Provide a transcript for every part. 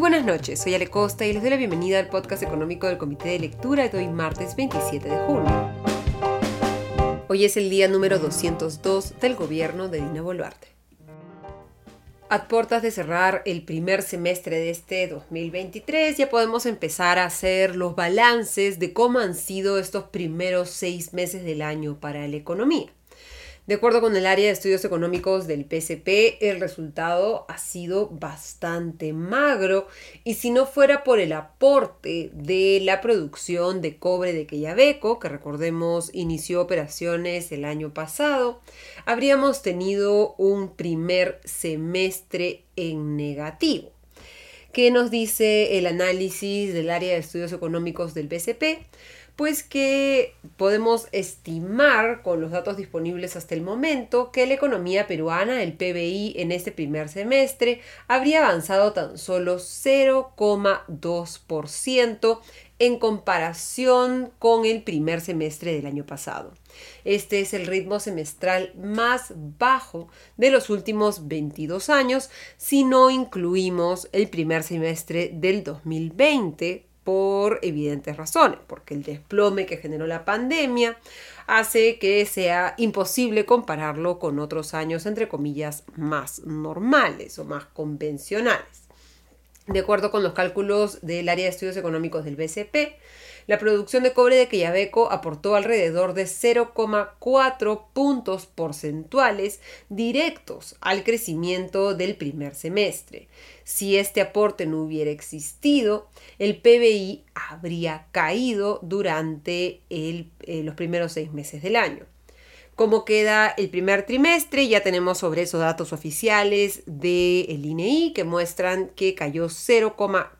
buenas noches, soy Ale Costa y les doy la bienvenida al podcast económico del Comité de Lectura de hoy martes 27 de junio. Hoy es el día número 202 del gobierno de Dina Boluarte. A puertas de cerrar el primer semestre de este 2023, ya podemos empezar a hacer los balances de cómo han sido estos primeros seis meses del año para la economía. De acuerdo con el área de estudios económicos del PCP, el resultado ha sido bastante magro y si no fuera por el aporte de la producción de cobre de Quellaveco, que recordemos inició operaciones el año pasado, habríamos tenido un primer semestre en negativo. ¿Qué nos dice el análisis del área de estudios económicos del PCP? Pues que podemos estimar con los datos disponibles hasta el momento que la economía peruana, el PBI, en este primer semestre habría avanzado tan solo 0,2% en comparación con el primer semestre del año pasado. Este es el ritmo semestral más bajo de los últimos 22 años si no incluimos el primer semestre del 2020 por evidentes razones, porque el desplome que generó la pandemia hace que sea imposible compararlo con otros años, entre comillas, más normales o más convencionales. De acuerdo con los cálculos del área de estudios económicos del BCP, la producción de cobre de Quellaveco aportó alrededor de 0,4 puntos porcentuales directos al crecimiento del primer semestre. Si este aporte no hubiera existido, el PBI habría caído durante eh, los primeros seis meses del año. Cómo queda el primer trimestre, ya tenemos sobre esos datos oficiales del INEI que muestran que cayó 0,4%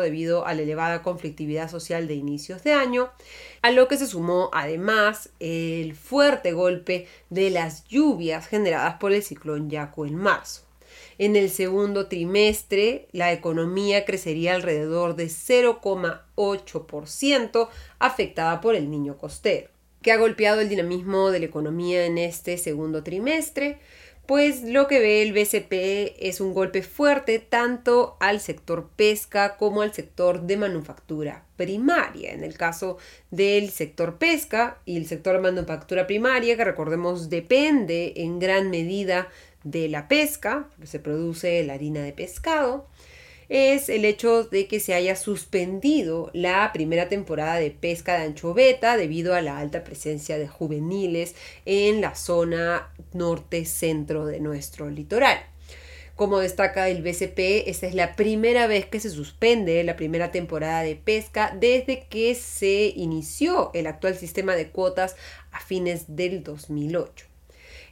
debido a la elevada conflictividad social de inicios de año, a lo que se sumó además el fuerte golpe de las lluvias generadas por el ciclón Yaku en marzo. En el segundo trimestre, la economía crecería alrededor de 0,8%, afectada por el niño costero que ha golpeado el dinamismo de la economía en este segundo trimestre, pues lo que ve el BCP es un golpe fuerte tanto al sector pesca como al sector de manufactura primaria. En el caso del sector pesca y el sector de manufactura primaria, que recordemos depende en gran medida de la pesca, se produce la harina de pescado, es el hecho de que se haya suspendido la primera temporada de pesca de anchoveta debido a la alta presencia de juveniles en la zona norte-centro de nuestro litoral. Como destaca el BCP, esta es la primera vez que se suspende la primera temporada de pesca desde que se inició el actual sistema de cuotas a fines del 2008.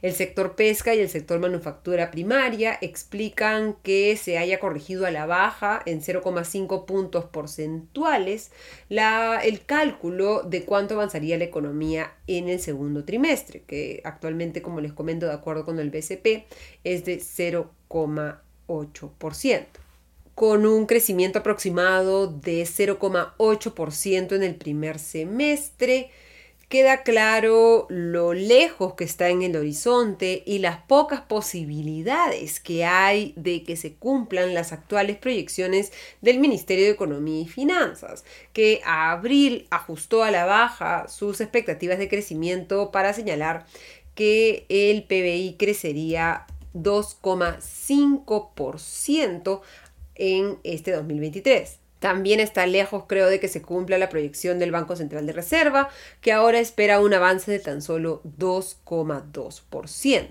El sector pesca y el sector manufactura primaria explican que se haya corregido a la baja en 0,5 puntos porcentuales el cálculo de cuánto avanzaría la economía en el segundo trimestre, que actualmente, como les comento, de acuerdo con el BCP, es de 0,8% con un crecimiento aproximado de 0,8% en el primer semestre, queda claro lo lejos que está en el horizonte y las pocas posibilidades que hay de que se cumplan las actuales proyecciones del Ministerio de Economía y Finanzas, que a abril ajustó a la baja sus expectativas de crecimiento para señalar que el PBI crecería 2,5% en este 2023. También está lejos, creo, de que se cumpla la proyección del Banco Central de Reserva, que ahora espera un avance de tan solo 2,2%.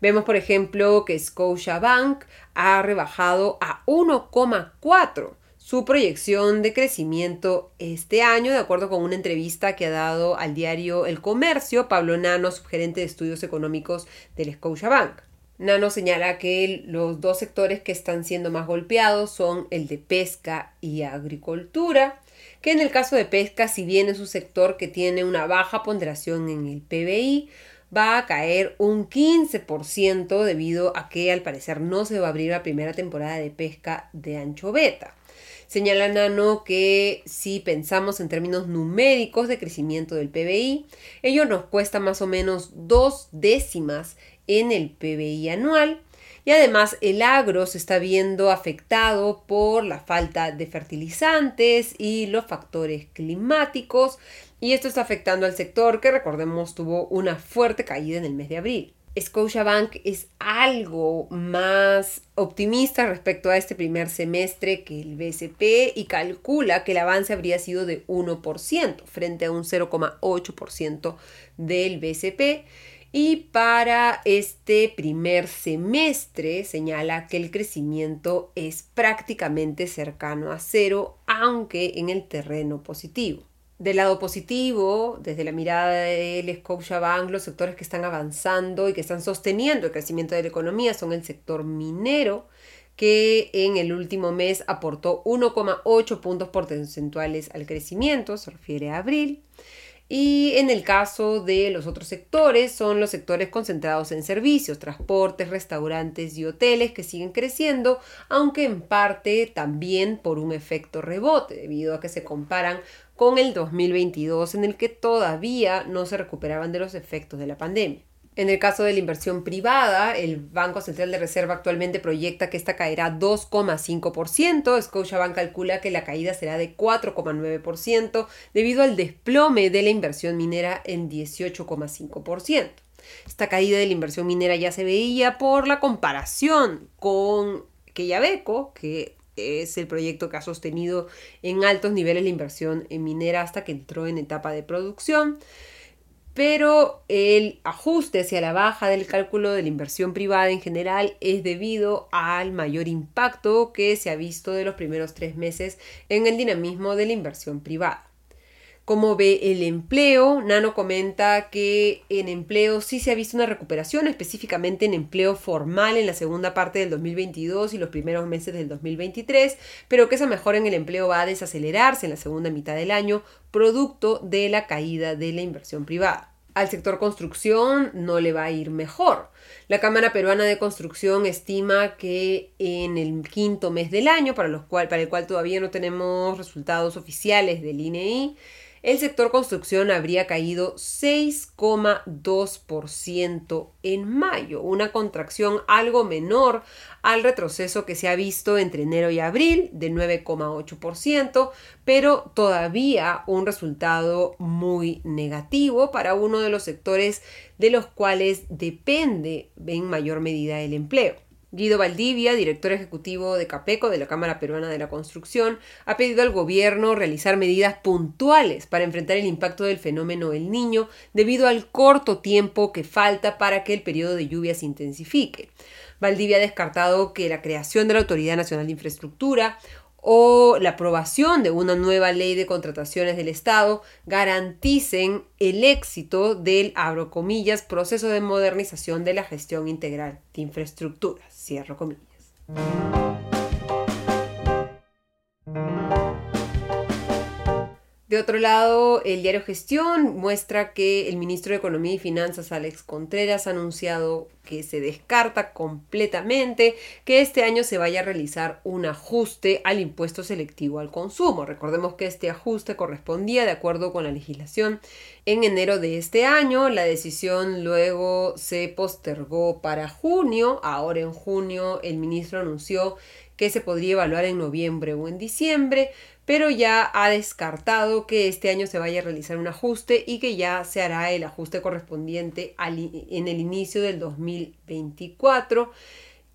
Vemos, por ejemplo, que Scotiabank ha rebajado a 1,4% su proyección de crecimiento este año, de acuerdo con una entrevista que ha dado al diario El Comercio, Pablo Nano, subgerente de estudios económicos del Scotiabank. Nano señala que los dos sectores que están siendo más golpeados son el de pesca y agricultura, que en el caso de pesca, si bien es un sector que tiene una baja ponderación en el PBI, va a caer un 15% debido a que al parecer no se va a abrir la primera temporada de pesca de anchoveta. Señala Nano que si pensamos en términos numéricos de crecimiento del PBI, ello nos cuesta más o menos dos décimas en el PBI anual y además el agro se está viendo afectado por la falta de fertilizantes y los factores climáticos y esto está afectando al sector que recordemos tuvo una fuerte caída en el mes de abril. Scotiabank es algo más optimista respecto a este primer semestre que el BCP y calcula que el avance habría sido de 1% frente a un 0,8% del BCP. Y para este primer semestre señala que el crecimiento es prácticamente cercano a cero, aunque en el terreno positivo. Del lado positivo, desde la mirada del Scotiabank, los sectores que están avanzando y que están sosteniendo el crecimiento de la economía son el sector minero, que en el último mes aportó 1,8 puntos porcentuales al crecimiento, se refiere a abril. Y en el caso de los otros sectores, son los sectores concentrados en servicios, transportes, restaurantes y hoteles que siguen creciendo, aunque en parte también por un efecto rebote, debido a que se comparan con el 2022 en el que todavía no se recuperaban de los efectos de la pandemia. En el caso de la inversión privada, el Banco Central de Reserva actualmente proyecta que esta caerá 2,5%. Scotiabank calcula que la caída será de 4,9% debido al desplome de la inversión minera en 18,5%. Esta caída de la inversión minera ya se veía por la comparación con Quellaveco, que es el proyecto que ha sostenido en altos niveles la inversión en minera hasta que entró en etapa de producción pero el ajuste hacia la baja del cálculo de la inversión privada en general es debido al mayor impacto que se ha visto de los primeros tres meses en el dinamismo de la inversión privada cómo ve el empleo. Nano comenta que en empleo sí se ha visto una recuperación, específicamente en empleo formal en la segunda parte del 2022 y los primeros meses del 2023, pero que esa mejora en el empleo va a desacelerarse en la segunda mitad del año, producto de la caída de la inversión privada. Al sector construcción no le va a ir mejor. La Cámara Peruana de Construcción estima que en el quinto mes del año, para, para el cual todavía no tenemos resultados oficiales del INEI, el sector construcción habría caído 6,2% en mayo, una contracción algo menor al retroceso que se ha visto entre enero y abril de 9,8%, pero todavía un resultado muy negativo para uno de los sectores de los cuales depende en mayor medida el empleo. Guido Valdivia, director ejecutivo de CAPECO, de la Cámara Peruana de la Construcción, ha pedido al gobierno realizar medidas puntuales para enfrentar el impacto del fenómeno El Niño debido al corto tiempo que falta para que el periodo de lluvia se intensifique. Valdivia ha descartado que la creación de la Autoridad Nacional de Infraestructura o la aprobación de una nueva ley de contrataciones del Estado garanticen el éxito del, abro comillas, proceso de modernización de la gestión integral de infraestructuras, cierro comillas. De otro lado, el diario Gestión muestra que el ministro de Economía y Finanzas, Alex Contreras, ha anunciado que se descarta completamente que este año se vaya a realizar un ajuste al impuesto selectivo al consumo. Recordemos que este ajuste correspondía de acuerdo con la legislación en enero de este año. La decisión luego se postergó para junio. Ahora en junio el ministro anunció que se podría evaluar en noviembre o en diciembre pero ya ha descartado que este año se vaya a realizar un ajuste y que ya se hará el ajuste correspondiente en el inicio del 2024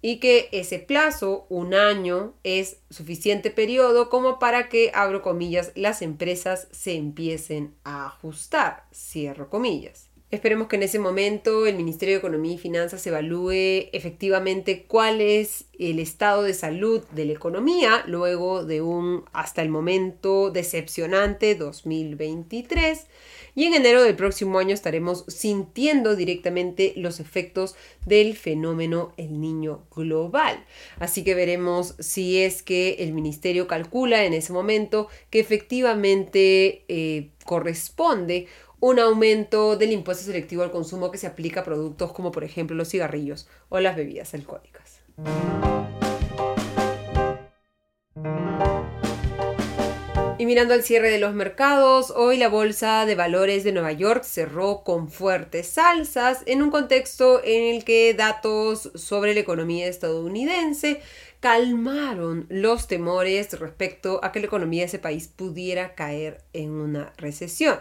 y que ese plazo, un año, es suficiente periodo como para que, abro comillas, las empresas se empiecen a ajustar, cierro comillas. Esperemos que en ese momento el Ministerio de Economía y Finanzas evalúe efectivamente cuál es el estado de salud de la economía luego de un hasta el momento decepcionante 2023 y en enero del próximo año estaremos sintiendo directamente los efectos del fenómeno el niño global. Así que veremos si es que el ministerio calcula en ese momento que efectivamente eh, corresponde un aumento del impuesto selectivo al consumo que se aplica a productos como por ejemplo los cigarrillos o las bebidas alcohólicas. Y mirando al cierre de los mercados, hoy la Bolsa de Valores de Nueva York cerró con fuertes alzas en un contexto en el que datos sobre la economía estadounidense calmaron los temores respecto a que la economía de ese país pudiera caer en una recesión.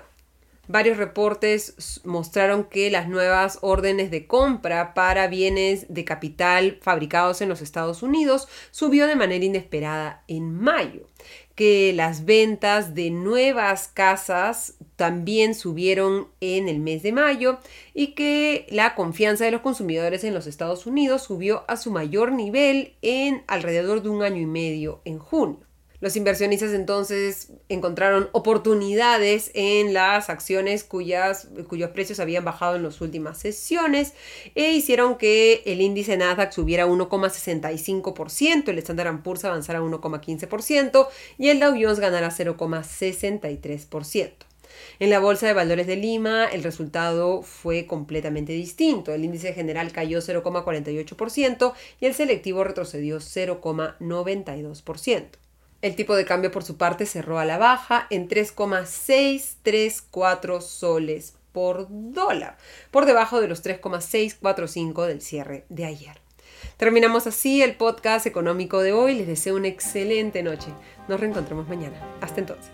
Varios reportes mostraron que las nuevas órdenes de compra para bienes de capital fabricados en los Estados Unidos subió de manera inesperada en mayo, que las ventas de nuevas casas también subieron en el mes de mayo y que la confianza de los consumidores en los Estados Unidos subió a su mayor nivel en alrededor de un año y medio en junio. Los inversionistas entonces encontraron oportunidades en las acciones cuyas, cuyos precios habían bajado en las últimas sesiones e hicieron que el índice Nasdaq subiera 1,65%, el Standard Poor's avanzara 1,15% y el Dow Jones ganara 0,63%. En la Bolsa de Valores de Lima el resultado fue completamente distinto. El índice general cayó 0,48% y el selectivo retrocedió 0,92%. El tipo de cambio por su parte cerró a la baja en 3,634 soles por dólar, por debajo de los 3,645 del cierre de ayer. Terminamos así el podcast económico de hoy. Les deseo una excelente noche. Nos reencontramos mañana. Hasta entonces.